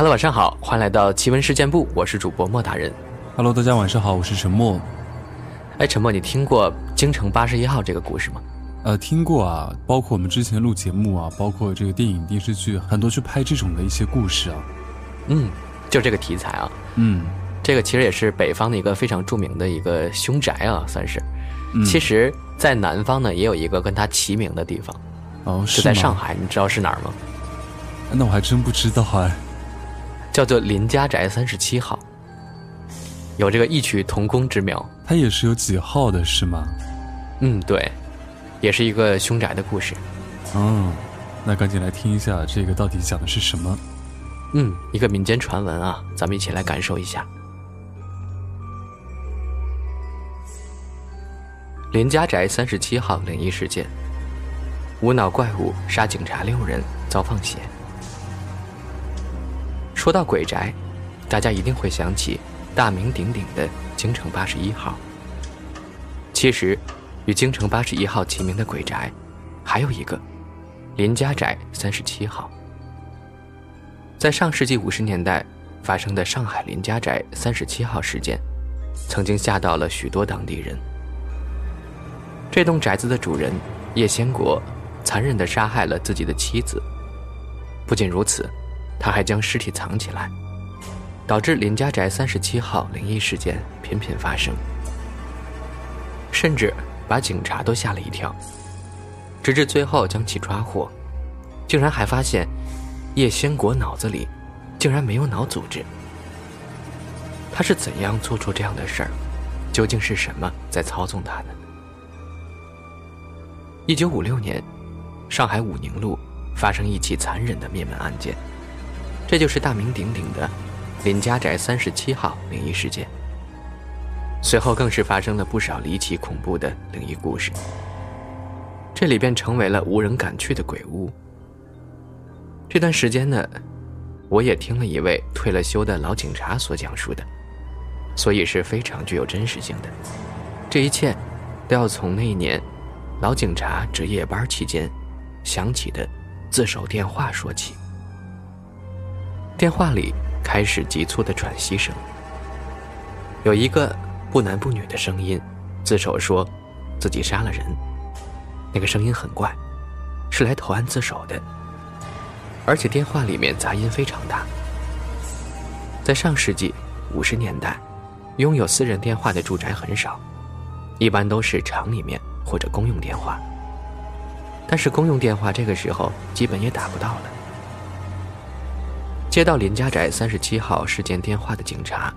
Hello，晚上好，欢迎来到奇闻事件部，我是主播莫大人。Hello，大家晚上好，我是陈默。哎，陈默，你听过京城八十一号这个故事吗？呃，听过啊，包括我们之前录节目啊，包括这个电影电视剧，很多去拍这种的一些故事啊。嗯，就这个题材啊。嗯，这个其实也是北方的一个非常著名的一个凶宅啊，算是。其实，在南方呢，也有一个跟它齐名的地方。哦，是在上海，你知道是哪儿吗？那我还真不知道哎。叫做林家宅三十七号，有这个异曲同工之妙。它也是有几号的，是吗？嗯，对，也是一个凶宅的故事。嗯，那赶紧来听一下，这个到底讲的是什么？嗯，一个民间传闻啊，咱们一起来感受一下。林家宅三十七号灵异事件，无脑怪物杀警察六人，遭放血。说到鬼宅，大家一定会想起大名鼎鼎的京城八十一号。其实，与京城八十一号齐名的鬼宅，还有一个林家宅三十七号。在上世纪五十年代发生的上海林家宅三十七号事件，曾经吓到了许多当地人。这栋宅子的主人叶先国，残忍地杀害了自己的妻子。不仅如此。他还将尸体藏起来，导致林家宅三十七号灵异事件频频发生，甚至把警察都吓了一跳。直至最后将其抓获，竟然还发现叶先国脑子里竟然没有脑组织。他是怎样做出这样的事儿？究竟是什么在操纵他呢？一九五六年，上海武宁路发生一起残忍的灭门案件。这就是大名鼎鼎的林家宅三十七号灵异事件。随后更是发生了不少离奇恐怖的灵异故事。这里便成为了无人敢去的鬼屋。这段时间呢，我也听了一位退了休的老警察所讲述的，所以是非常具有真实性的。这一切都要从那一年老警察值夜班期间响起的自首电话说起。电话里开始急促的喘息声，有一个不男不女的声音自首说，自己杀了人。那个声音很怪，是来投案自首的，而且电话里面杂音非常大。在上世纪五十年代，拥有私人电话的住宅很少，一般都是厂里面或者公用电话。但是公用电话这个时候基本也打不到了。接到林家宅三十七号事件电话的警察，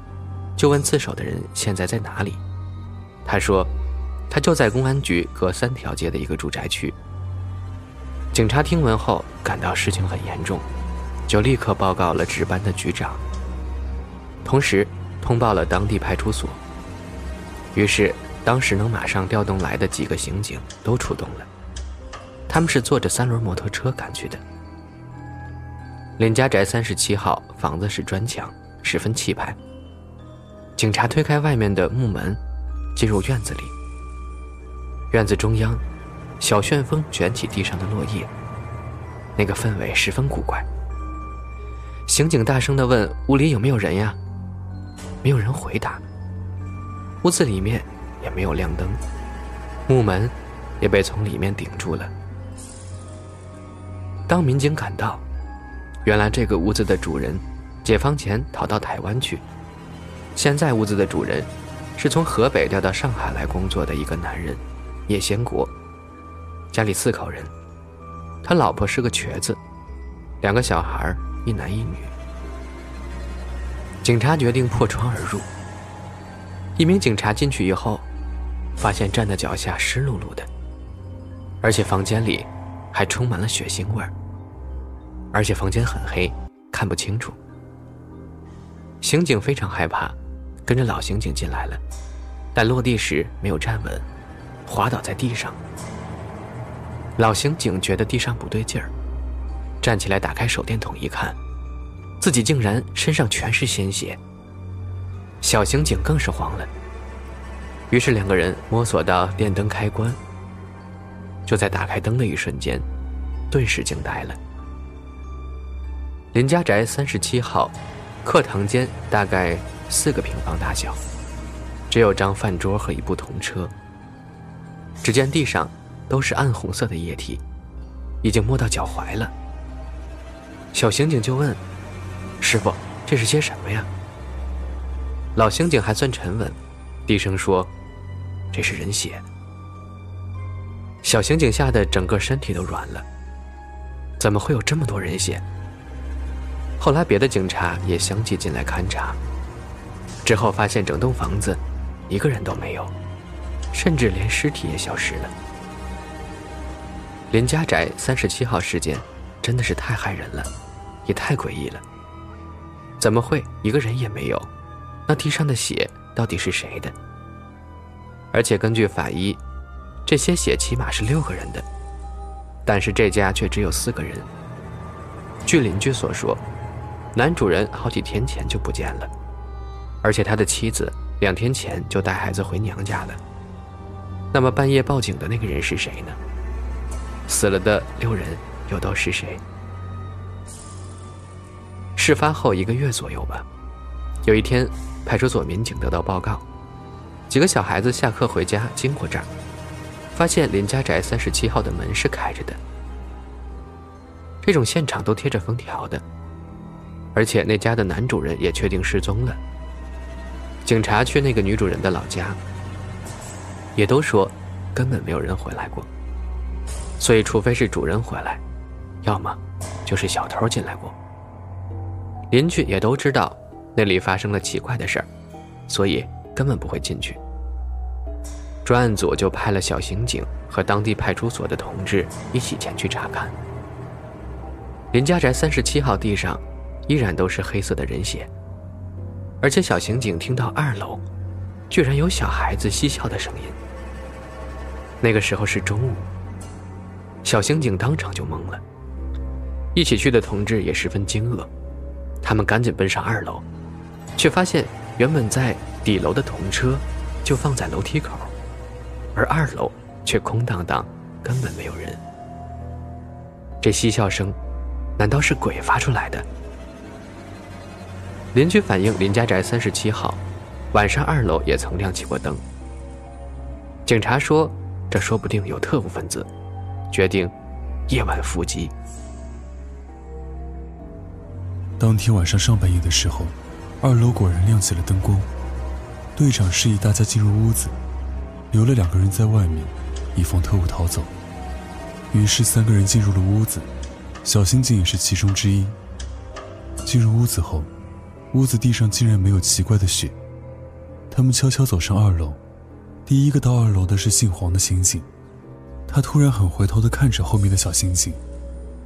就问自首的人现在在哪里。他说，他就在公安局隔三条街的一个住宅区。警察听闻后感到事情很严重，就立刻报告了值班的局长，同时通报了当地派出所。于是，当时能马上调动来的几个刑警都出动了，他们是坐着三轮摩托车赶去的。林家宅三十七号房子是砖墙，十分气派。警察推开外面的木门，进入院子里。院子中央，小旋风卷起地上的落叶，那个氛围十分古怪。刑警大声地问：“屋里有没有人呀？”没有人回答。屋子里面也没有亮灯，木门也被从里面顶住了。当民警赶到。原来这个屋子的主人，解放前逃到台湾去。现在屋子的主人，是从河北调到上海来工作的一个男人，叶先国。家里四口人，他老婆是个瘸子，两个小孩一男一女。警察决定破窗而入。一名警察进去以后，发现站在脚下湿漉漉的，而且房间里还充满了血腥味儿。而且房间很黑，看不清楚。刑警非常害怕，跟着老刑警进来了，但落地时没有站稳，滑倒在地上。老刑警觉得地上不对劲儿，站起来打开手电筒一看，自己竟然身上全是鲜血。小刑警更是慌了，于是两个人摸索到电灯开关，就在打开灯的一瞬间，顿时惊呆了。林家宅三十七号，课堂间大概四个平方大小，只有张饭桌和一部童车。只见地上都是暗红色的液体，已经摸到脚踝了。小刑警就问：“师傅，这是些什么呀？”老刑警还算沉稳，低声说：“这是人血。”小刑警吓得整个身体都软了。怎么会有这么多人血？后来别的警察也相继进来勘察，之后发现整栋房子一个人都没有，甚至连尸体也消失了。林家宅三十七号事件真的是太害人了，也太诡异了。怎么会一个人也没有？那地上的血到底是谁的？而且根据法医，这些血起码是六个人的。但是这家却只有四个人。据邻居所说，男主人好几天前就不见了，而且他的妻子两天前就带孩子回娘家了。那么半夜报警的那个人是谁呢？死了的六人又都是谁？事发后一个月左右吧，有一天，派出所民警得到报告，几个小孩子下课回家经过这儿。发现林家宅三十七号的门是开着的，这种现场都贴着封条的，而且那家的男主人也确定失踪了。警察去那个女主人的老家，也都说根本没有人回来过，所以除非是主人回来，要么就是小偷进来过。邻居也都知道那里发生了奇怪的事儿，所以根本不会进去。专案组就派了小刑警和当地派出所的同志一起前去查看。林家宅三十七号地上依然都是黑色的人血，而且小刑警听到二楼居然有小孩子嬉笑的声音。那个时候是中午，小刑警当场就懵了。一起去的同志也十分惊愕，他们赶紧奔上二楼，却发现原本在底楼的童车就放在楼梯口。而二楼却空荡荡，根本没有人。这嬉笑声，难道是鬼发出来的？邻居反映，林家宅三十七号晚上二楼也曾亮起过灯。警察说，这说不定有特务分子，决定夜晚伏击。当天晚上上半夜的时候，二楼果然亮起了灯光。队长示意大家进入屋子。留了两个人在外面，以防特务逃走。于是三个人进入了屋子，小刑警也是其中之一。进入屋子后，屋子地上竟然没有奇怪的血。他们悄悄走上二楼，第一个到二楼的是姓黄的刑警，他突然很回头的看着后面的小刑警，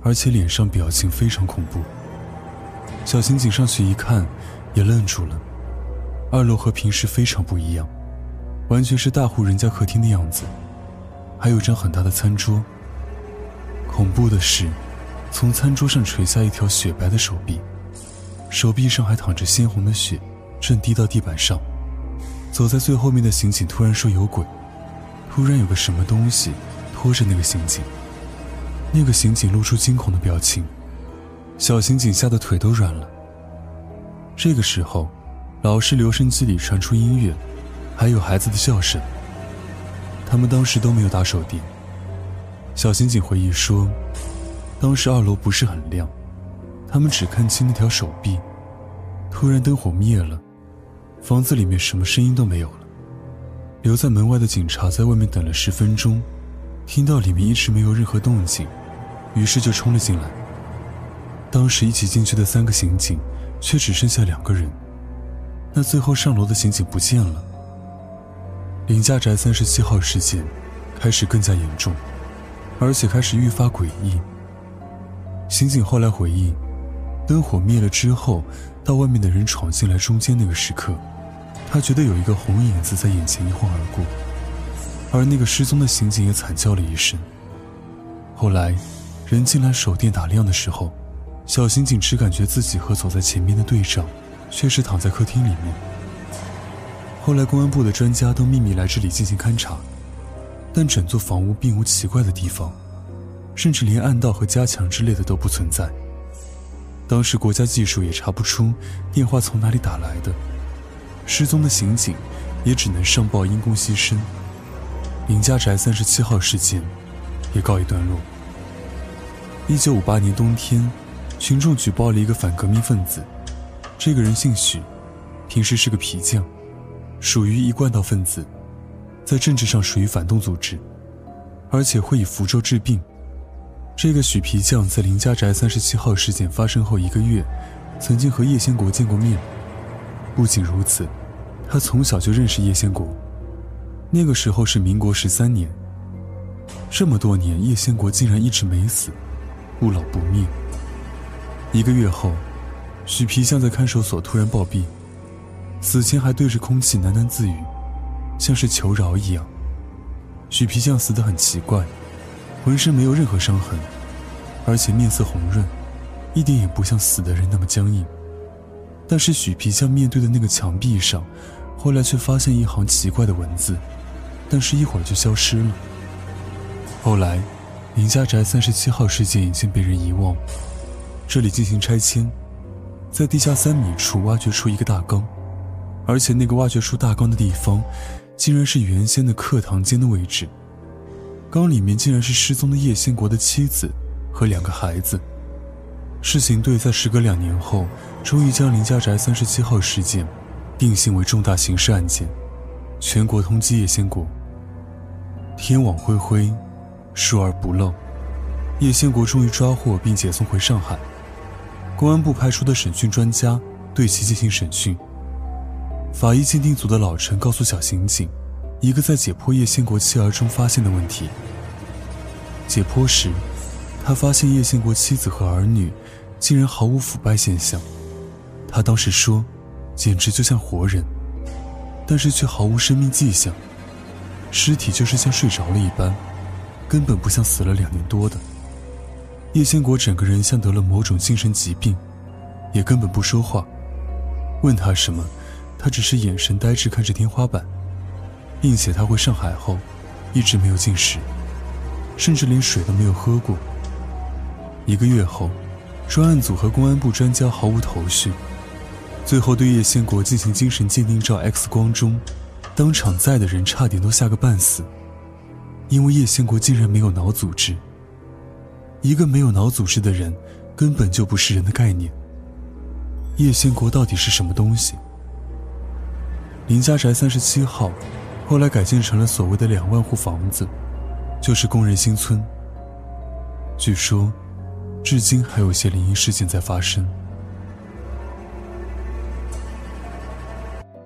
而且脸上表情非常恐怖。小刑警上去一看，也愣住了。二楼和平时非常不一样。完全是大户人家客厅的样子，还有张很大的餐桌。恐怖的是，从餐桌上垂下一条雪白的手臂，手臂上还淌着鲜红的血，正滴到地板上。走在最后面的刑警突然说有鬼，突然有个什么东西拖着那个刑警。那个刑警露出惊恐的表情，小刑警吓得腿都软了。这个时候，老式留声机里传出音乐。还有孩子的笑声。他们当时都没有打手电。小刑警回忆说，当时二楼不是很亮，他们只看清那条手臂。突然灯火灭了，房子里面什么声音都没有了。留在门外的警察在外面等了十分钟，听到里面一直没有任何动静，于是就冲了进来。当时一起进去的三个刑警，却只剩下两个人。那最后上楼的刑警不见了。林家宅三十七号事件开始更加严重，而且开始愈发诡异。刑警后来回忆，灯火灭了之后，到外面的人闯进来中间那个时刻，他觉得有一个红影子在眼前一晃而过，而那个失踪的刑警也惨叫了一声。后来，人进来手电打亮的时候，小刑警只感觉自己和走在前面的队长，却是躺在客厅里面。后来，公安部的专家都秘密来这里进行勘查，但整座房屋并无奇怪的地方，甚至连暗道和加强之类的都不存在。当时国家技术也查不出电话从哪里打来的，失踪的刑警也只能上报因公牺牲。林家宅三十七号事件也告一段落。一九五八年冬天，群众举报了一个反革命分子，这个人姓许，平时是个皮匠，属于一贯道分子，在政治上属于反动组织，而且会以符咒治病。这个许皮匠在林家宅三十七号事件发生后一个月，曾经和叶先国见过面。不仅如此，他从小就认识叶先国。那个时候是民国十三年，这么多年，叶先国竟然一直没死，不老不灭。一个月后，许皮匠在看守所突然暴毙，死前还对着空气喃喃自语，像是求饶一样。许皮匠死得很奇怪，浑身没有任何伤痕，而且面色红润，一点也不像死的人那么僵硬。但是许皮匠面对的那个墙壁上，后来却发现一行奇怪的文字。但是，一会儿就消失了。后来，林家宅三十七号事件已经被人遗忘。这里进行拆迁，在地下三米处挖掘出一个大缸，而且那个挖掘出大缸的地方，竟然是原先的课堂间的位置。缸里面竟然是失踪的叶先国的妻子和两个孩子。事情队在时隔两年后，终于将林家宅三十七号事件定性为重大刑事案件，全国通缉叶先国。天网恢恢，疏而不漏。叶先国终于抓获并解送回上海。公安部派出的审讯专家对其进行审讯。法医鉴定组的老陈告诉小刑警，一个在解剖叶先国妻儿中发现的问题。解剖时，他发现叶先国妻子和儿女竟然毫无腐败现象。他当时说，简直就像活人，但是却毫无生命迹象。尸体就是像睡着了一般，根本不像死了两年多的。叶先国整个人像得了某种精神疾病，也根本不说话。问他什么，他只是眼神呆滞看着天花板，并且他回上海后，一直没有进食，甚至连水都没有喝过。一个月后，专案组和公安部专家毫无头绪，最后对叶先国进行精神鉴定照 X 光中。当场在的人差点都吓个半死，因为叶先国竟然没有脑组织。一个没有脑组织的人，根本就不是人的概念。叶先国到底是什么东西？林家宅三十七号，后来改建成了所谓的两万户房子，就是工人新村。据说，至今还有些灵异事件在发生。